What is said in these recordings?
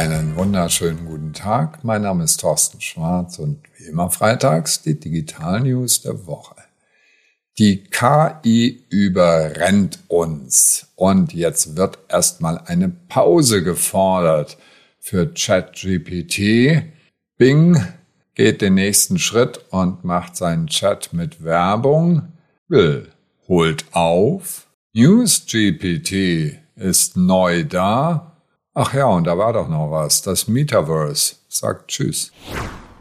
Einen wunderschönen guten Tag. Mein Name ist Thorsten Schwarz und wie immer freitags die Digital News der Woche. Die KI überrennt uns und jetzt wird erstmal eine Pause gefordert für ChatGPT. Bing geht den nächsten Schritt und macht seinen Chat mit Werbung. Will holt auf. NewsGPT ist neu da. Ach ja, und da war doch noch was. Das Metaverse sagt Tschüss.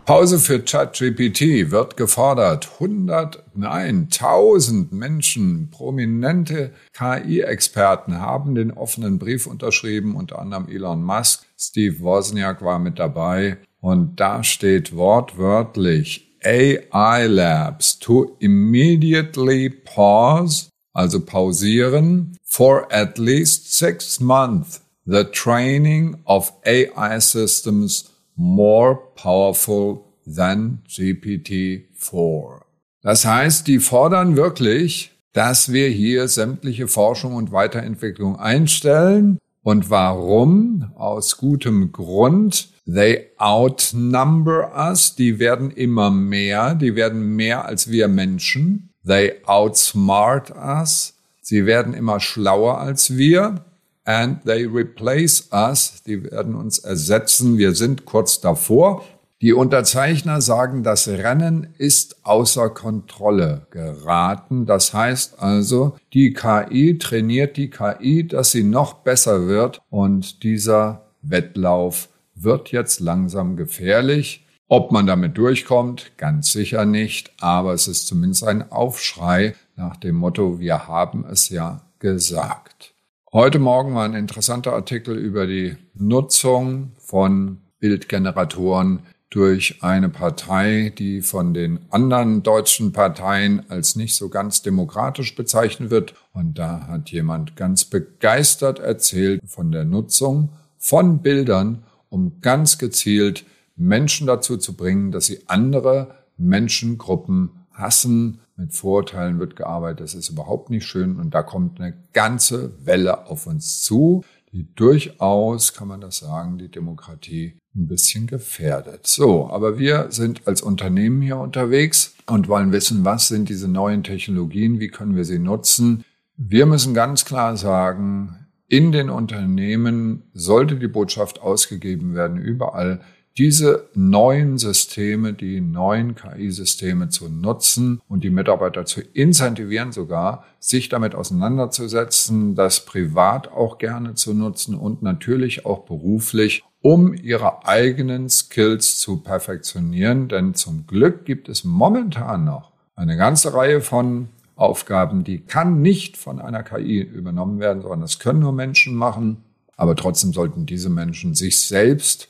Pause für ChatGPT wird gefordert. 100, nein, 1000 Menschen, prominente KI-Experten haben den offenen Brief unterschrieben, unter anderem Elon Musk. Steve Wozniak war mit dabei. Und da steht wortwörtlich AI Labs to immediately pause, also pausieren, for at least six months the training of AI systems more powerful than GPT-4. Das heißt, die fordern wirklich, dass wir hier sämtliche Forschung und Weiterentwicklung einstellen. Und warum? Aus gutem Grund. They outnumber us. Die werden immer mehr. Die werden mehr als wir Menschen. They outsmart us. Sie werden immer schlauer als wir and they replace us. Die werden uns ersetzen. Wir sind kurz davor. Die Unterzeichner sagen, das Rennen ist außer Kontrolle geraten. Das heißt also, die KI trainiert die KI, dass sie noch besser wird und dieser Wettlauf wird jetzt langsam gefährlich. Ob man damit durchkommt, ganz sicher nicht, aber es ist zumindest ein Aufschrei nach dem Motto, wir haben es ja gesagt. Heute Morgen war ein interessanter Artikel über die Nutzung von Bildgeneratoren durch eine Partei, die von den anderen deutschen Parteien als nicht so ganz demokratisch bezeichnet wird. Und da hat jemand ganz begeistert erzählt von der Nutzung von Bildern, um ganz gezielt Menschen dazu zu bringen, dass sie andere Menschengruppen hassen, mit Vorurteilen wird gearbeitet. Das ist überhaupt nicht schön. Und da kommt eine ganze Welle auf uns zu, die durchaus, kann man das sagen, die Demokratie ein bisschen gefährdet. So, aber wir sind als Unternehmen hier unterwegs und wollen wissen, was sind diese neuen Technologien, wie können wir sie nutzen. Wir müssen ganz klar sagen, in den Unternehmen sollte die Botschaft ausgegeben werden, überall, diese neuen Systeme, die neuen KI-Systeme zu nutzen und die Mitarbeiter zu incentivieren sogar, sich damit auseinanderzusetzen, das privat auch gerne zu nutzen und natürlich auch beruflich, um ihre eigenen Skills zu perfektionieren. Denn zum Glück gibt es momentan noch eine ganze Reihe von Aufgaben, die kann nicht von einer KI übernommen werden, sondern das können nur Menschen machen. Aber trotzdem sollten diese Menschen sich selbst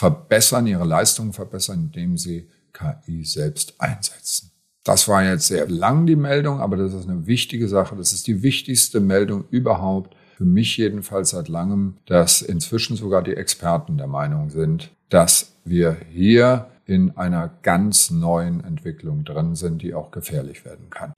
verbessern, ihre Leistungen verbessern, indem sie KI selbst einsetzen. Das war jetzt sehr lang die Meldung, aber das ist eine wichtige Sache. Das ist die wichtigste Meldung überhaupt, für mich jedenfalls seit langem, dass inzwischen sogar die Experten der Meinung sind, dass wir hier in einer ganz neuen Entwicklung drin sind, die auch gefährlich werden kann.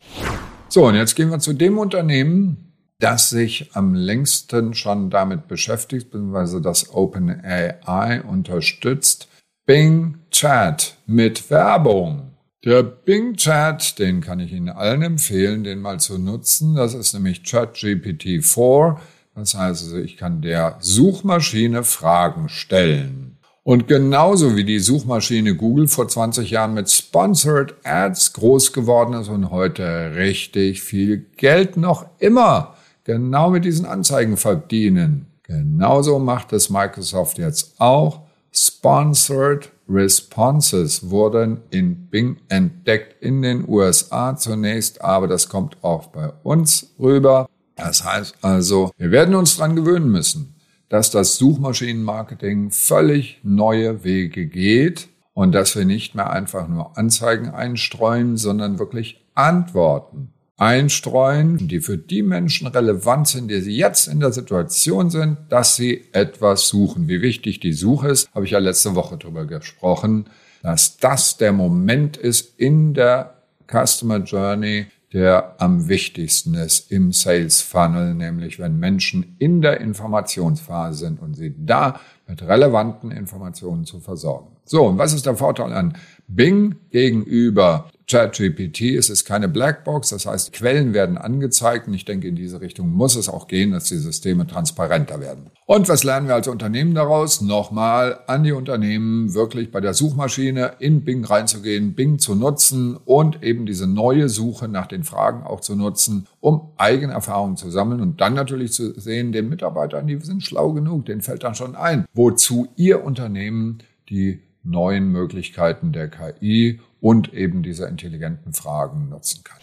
So, und jetzt gehen wir zu dem Unternehmen, das sich am längsten schon damit beschäftigt, beziehungsweise das OpenAI unterstützt. Bing Chat mit Werbung. Der Bing Chat, den kann ich Ihnen allen empfehlen, den mal zu nutzen. Das ist nämlich ChatGPT 4. Das heißt ich kann der Suchmaschine Fragen stellen. Und genauso wie die Suchmaschine Google vor 20 Jahren mit Sponsored Ads groß geworden ist und heute richtig viel Geld noch immer genau mit diesen Anzeigen verdienen. Genauso macht es Microsoft jetzt auch. Sponsored Responses wurden in Bing entdeckt in den USA zunächst, aber das kommt auch bei uns rüber. Das heißt also, wir werden uns dran gewöhnen müssen, dass das Suchmaschinenmarketing völlig neue Wege geht und dass wir nicht mehr einfach nur Anzeigen einstreuen, sondern wirklich Antworten einstreuen, die für die Menschen relevant sind, die sie jetzt in der Situation sind, dass sie etwas suchen. Wie wichtig die Suche ist, habe ich ja letzte Woche darüber gesprochen, dass das der Moment ist in der Customer Journey, der am wichtigsten ist im Sales Funnel, nämlich wenn Menschen in der Informationsphase sind und sie da mit relevanten Informationen zu versorgen. So, und was ist der Vorteil an Bing gegenüber ChatGPT? Es ist keine Blackbox, das heißt, Quellen werden angezeigt und ich denke, in diese Richtung muss es auch gehen, dass die Systeme transparenter werden. Und was lernen wir als Unternehmen daraus? Nochmal an die Unternehmen wirklich bei der Suchmaschine in Bing reinzugehen, Bing zu nutzen und eben diese neue Suche nach den Fragen auch zu nutzen, um eigene Erfahrungen zu sammeln und dann natürlich zu sehen, den Mitarbeitern, die sind schlau genug, denen fällt dann schon ein, wozu ihr Unternehmen die neuen Möglichkeiten der KI und eben dieser intelligenten Fragen nutzen kann.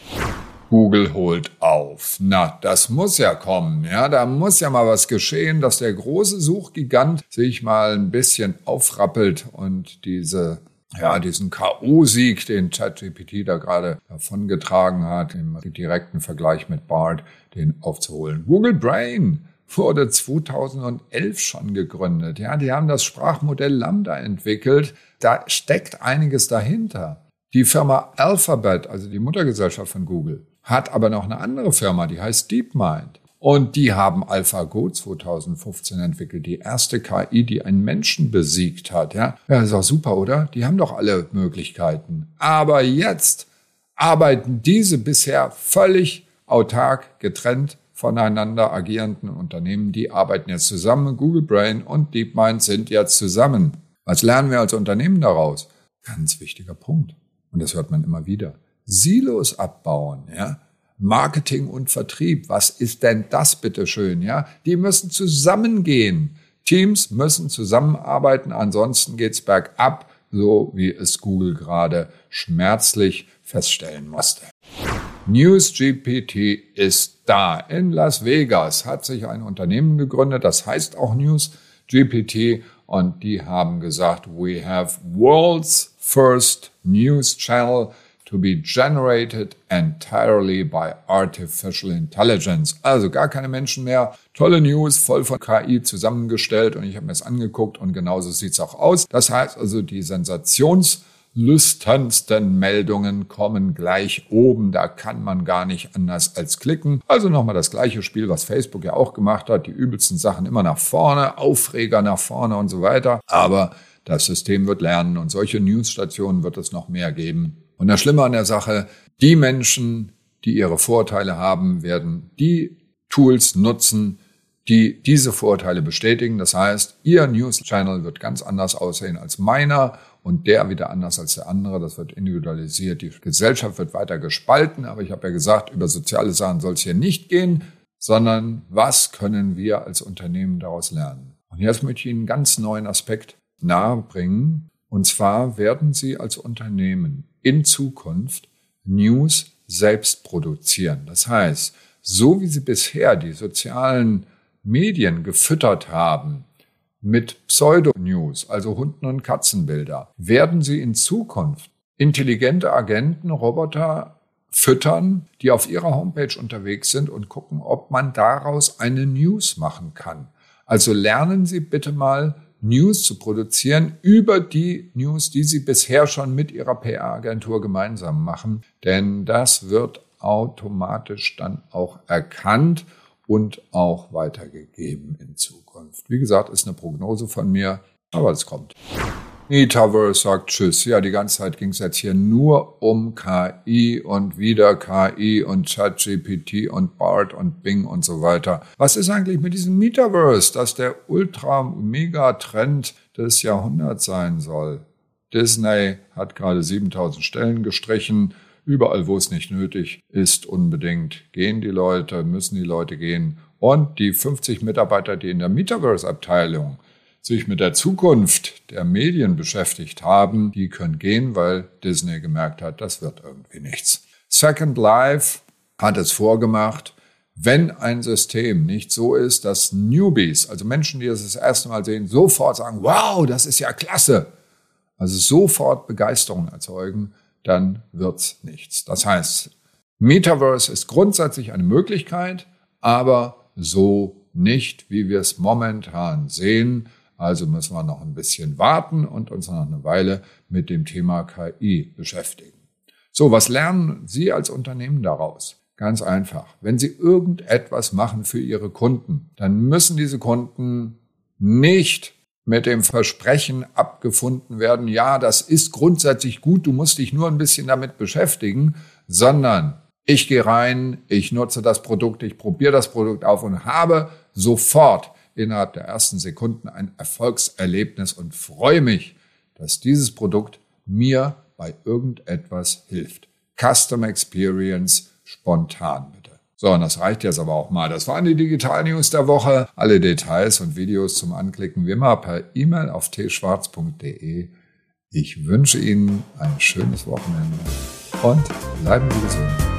Google holt auf. Na, das muss ja kommen. Ja, da muss ja mal was geschehen, dass der große Suchgigant sich mal ein bisschen aufrappelt und diese ja, diesen K.O.-Sieg, den ChatGPT da gerade davongetragen hat, im direkten Vergleich mit BART, den aufzuholen. Google Brain wurde 2011 schon gegründet. Ja, die haben das Sprachmodell Lambda entwickelt. Da steckt einiges dahinter. Die Firma Alphabet, also die Muttergesellschaft von Google, hat aber noch eine andere Firma, die heißt DeepMind. Und die haben AlphaGo 2015 entwickelt, die erste KI, die einen Menschen besiegt hat. Ja, ja ist auch super, oder? Die haben doch alle Möglichkeiten. Aber jetzt arbeiten diese bisher völlig autark getrennt voneinander agierenden Unternehmen, die arbeiten jetzt zusammen. Google Brain und DeepMind sind jetzt zusammen. Was lernen wir als Unternehmen daraus? Ganz wichtiger Punkt. Und das hört man immer wieder. Silos abbauen, ja. Marketing und Vertrieb. Was ist denn das bitteschön, ja? Die müssen zusammengehen. Teams müssen zusammenarbeiten, ansonsten geht's bergab, so wie es Google gerade schmerzlich feststellen musste. NewsGPT ist da. In Las Vegas hat sich ein Unternehmen gegründet, das heißt auch NewsGPT und die haben gesagt, we have world's first news channel to be generated entirely by artificial intelligence. Also gar keine Menschen mehr. Tolle News, voll von KI zusammengestellt und ich habe mir das angeguckt und genauso sieht's auch aus. Das heißt also, die Sensations lüsternsten Meldungen kommen gleich oben. Da kann man gar nicht anders als klicken. Also nochmal das gleiche Spiel, was Facebook ja auch gemacht hat. Die übelsten Sachen immer nach vorne, Aufreger nach vorne und so weiter. Aber das System wird lernen und solche Newsstationen wird es noch mehr geben. Und das Schlimme an der Sache, die Menschen, die ihre Vorteile haben, werden die Tools nutzen, die diese Vorteile bestätigen. Das heißt, Ihr News Channel wird ganz anders aussehen als meiner und der wieder anders als der andere. Das wird individualisiert. Die Gesellschaft wird weiter gespalten. Aber ich habe ja gesagt, über soziale Sachen soll es hier nicht gehen, sondern was können wir als Unternehmen daraus lernen? Und jetzt möchte ich Ihnen einen ganz neuen Aspekt nahebringen. Und zwar werden Sie als Unternehmen in Zukunft News selbst produzieren. Das heißt, so wie Sie bisher die sozialen Medien gefüttert haben mit Pseudo-News, also Hunden- und Katzenbilder, werden sie in Zukunft intelligente Agenten, Roboter füttern, die auf ihrer Homepage unterwegs sind und gucken, ob man daraus eine News machen kann. Also lernen Sie bitte mal News zu produzieren über die News, die Sie bisher schon mit Ihrer PR-Agentur gemeinsam machen, denn das wird automatisch dann auch erkannt und auch weitergegeben in Zukunft. Wie gesagt, ist eine Prognose von mir, aber es kommt. Metaverse sagt Tschüss. Ja, die ganze Zeit ging es jetzt hier nur um KI und wieder KI und ChatGPT und BART und Bing und so weiter. Was ist eigentlich mit diesem Metaverse, das der Ultra-Mega-Trend des Jahrhunderts sein soll? Disney hat gerade 7000 Stellen gestrichen. Überall, wo es nicht nötig ist, unbedingt gehen die Leute, müssen die Leute gehen. Und die 50 Mitarbeiter, die in der Metaverse-Abteilung sich mit der Zukunft der Medien beschäftigt haben, die können gehen, weil Disney gemerkt hat, das wird irgendwie nichts. Second Life hat es vorgemacht, wenn ein System nicht so ist, dass Newbies, also Menschen, die es das erste Mal sehen, sofort sagen, wow, das ist ja klasse, also sofort Begeisterung erzeugen, dann wird's nichts. Das heißt, Metaverse ist grundsätzlich eine Möglichkeit, aber so nicht, wie wir es momentan sehen. Also müssen wir noch ein bisschen warten und uns noch eine Weile mit dem Thema KI beschäftigen. So, was lernen Sie als Unternehmen daraus? Ganz einfach. Wenn Sie irgendetwas machen für Ihre Kunden, dann müssen diese Kunden nicht mit dem Versprechen abgefunden werden, ja, das ist grundsätzlich gut, du musst dich nur ein bisschen damit beschäftigen, sondern ich gehe rein, ich nutze das Produkt, ich probiere das Produkt auf und habe sofort innerhalb der ersten Sekunden ein Erfolgserlebnis und freue mich, dass dieses Produkt mir bei irgendetwas hilft. Custom Experience spontan bitte. So, und das reicht jetzt aber auch mal. Das waren die Digital News der Woche. Alle Details und Videos zum Anklicken wie immer per E-Mail auf tschwarz.de. Ich wünsche Ihnen ein schönes Wochenende und bleiben Sie gesund.